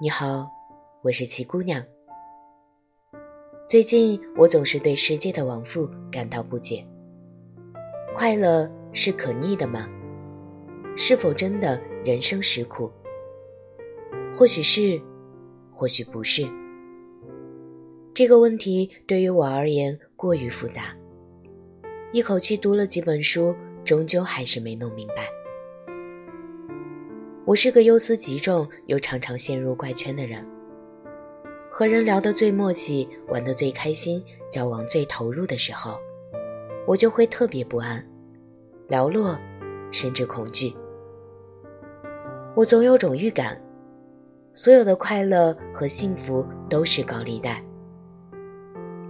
你好，我是齐姑娘。最近我总是对世界的往复感到不解。快乐是可逆的吗？是否真的人生实苦？或许是，或许不是。这个问题对于我而言过于复杂，一口气读了几本书，终究还是没弄明白。我是个忧思极重又常常陷入怪圈的人。和人聊得最默契、玩得最开心、交往最投入的时候，我就会特别不安、寥落，甚至恐惧。我总有种预感，所有的快乐和幸福都是高利贷。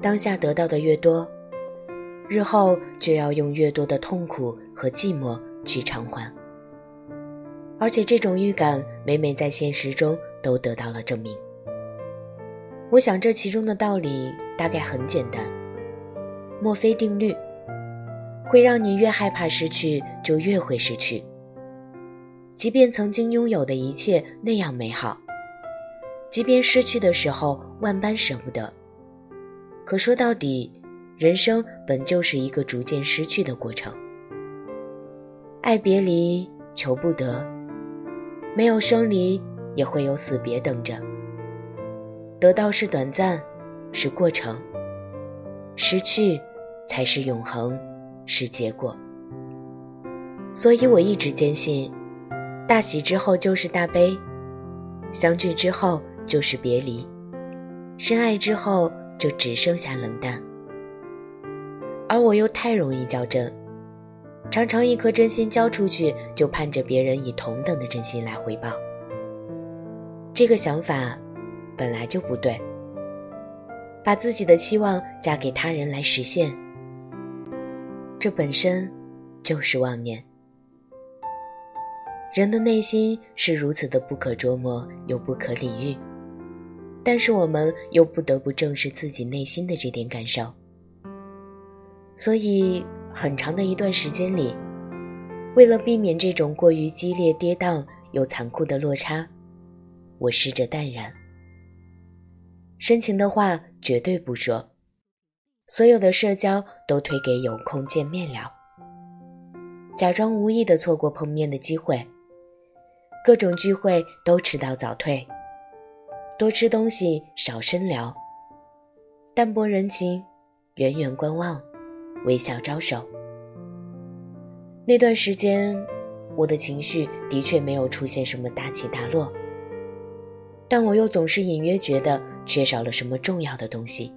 当下得到的越多，日后就要用越多的痛苦和寂寞去偿还。而且这种预感每每在现实中都得到了证明。我想这其中的道理大概很简单：墨菲定律会让你越害怕失去，就越会失去。即便曾经拥有的一切那样美好，即便失去的时候万般舍不得，可说到底，人生本就是一个逐渐失去的过程。爱别离，求不得。没有生离，也会有死别等着。得到是短暂，是过程；失去才是永恒，是结果。所以我一直坚信，大喜之后就是大悲，相聚之后就是别离，深爱之后就只剩下冷淡。而我又太容易较真。常常一颗真心交出去，就盼着别人以同等的真心来回报。这个想法本来就不对。把自己的期望嫁给他人来实现，这本身就是妄念。人的内心是如此的不可捉摸又不可理喻，但是我们又不得不正视自己内心的这点感受。所以。很长的一段时间里，为了避免这种过于激烈、跌宕又残酷的落差，我试着淡然。深情的话绝对不说，所有的社交都推给有空见面聊，假装无意的错过碰面的机会。各种聚会都迟到早退，多吃东西少深聊，淡泊人情，远远观望。微笑招手。那段时间，我的情绪的确没有出现什么大起大落，但我又总是隐约觉得缺少了什么重要的东西。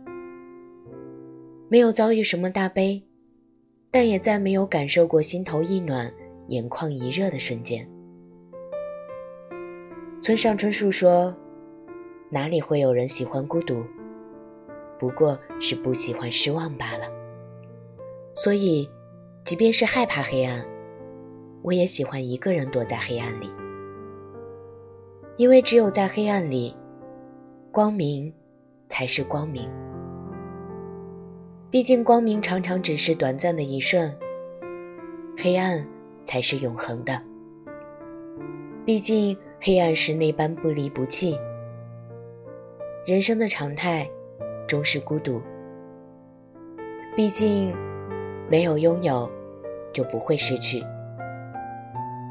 没有遭遇什么大悲，但也再没有感受过心头一暖、眼眶一热的瞬间。村上春树说：“哪里会有人喜欢孤独？不过是不喜欢失望罢了。”所以，即便是害怕黑暗，我也喜欢一个人躲在黑暗里，因为只有在黑暗里，光明才是光明。毕竟，光明常常只是短暂的一瞬，黑暗才是永恒的。毕竟，黑暗是那般不离不弃。人生的常态，终是孤独。毕竟。没有拥有，就不会失去；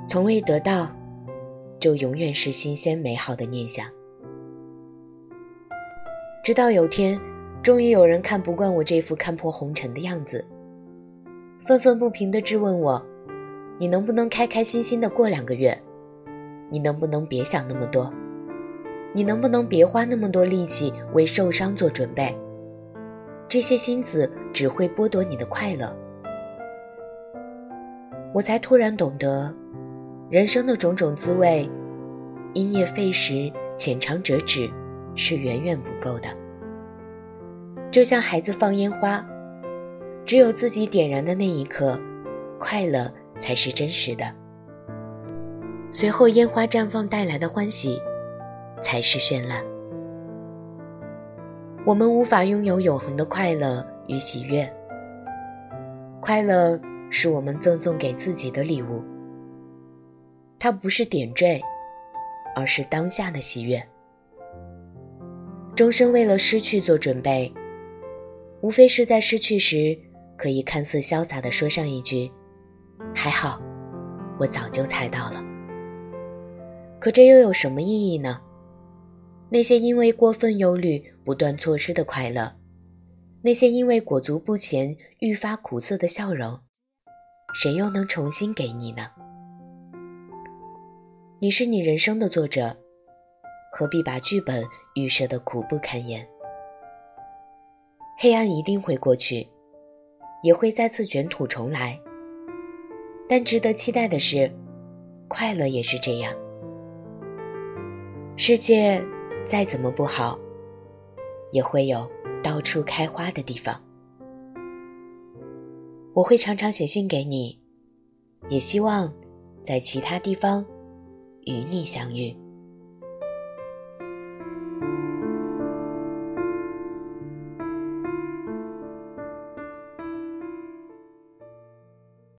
从未得到，就永远是新鲜美好的念想。直到有天，终于有人看不惯我这副看破红尘的样子，愤愤不平地质问我：“你能不能开开心心的过两个月？你能不能别想那么多？你能不能别花那么多力气为受伤做准备？这些心思只会剥夺你的快乐。”我才突然懂得，人生的种种滋味，因噎废食，浅尝辄止，是远远不够的。就像孩子放烟花，只有自己点燃的那一刻，快乐才是真实的。随后烟花绽放带来的欢喜，才是绚烂。我们无法拥有永恒的快乐与喜悦，快乐。是我们赠送给自己的礼物。它不是点缀，而是当下的喜悦。终生为了失去做准备，无非是在失去时可以看似潇洒地说上一句：“还好，我早就猜到了。”可这又有什么意义呢？那些因为过分忧虑不断错失的快乐，那些因为裹足不前愈发苦涩的笑容，谁又能重新给你呢？你是你人生的作者，何必把剧本预设的苦不堪言？黑暗一定会过去，也会再次卷土重来。但值得期待的是，快乐也是这样。世界再怎么不好，也会有到处开花的地方。我会常常写信给你，也希望在其他地方与你相遇。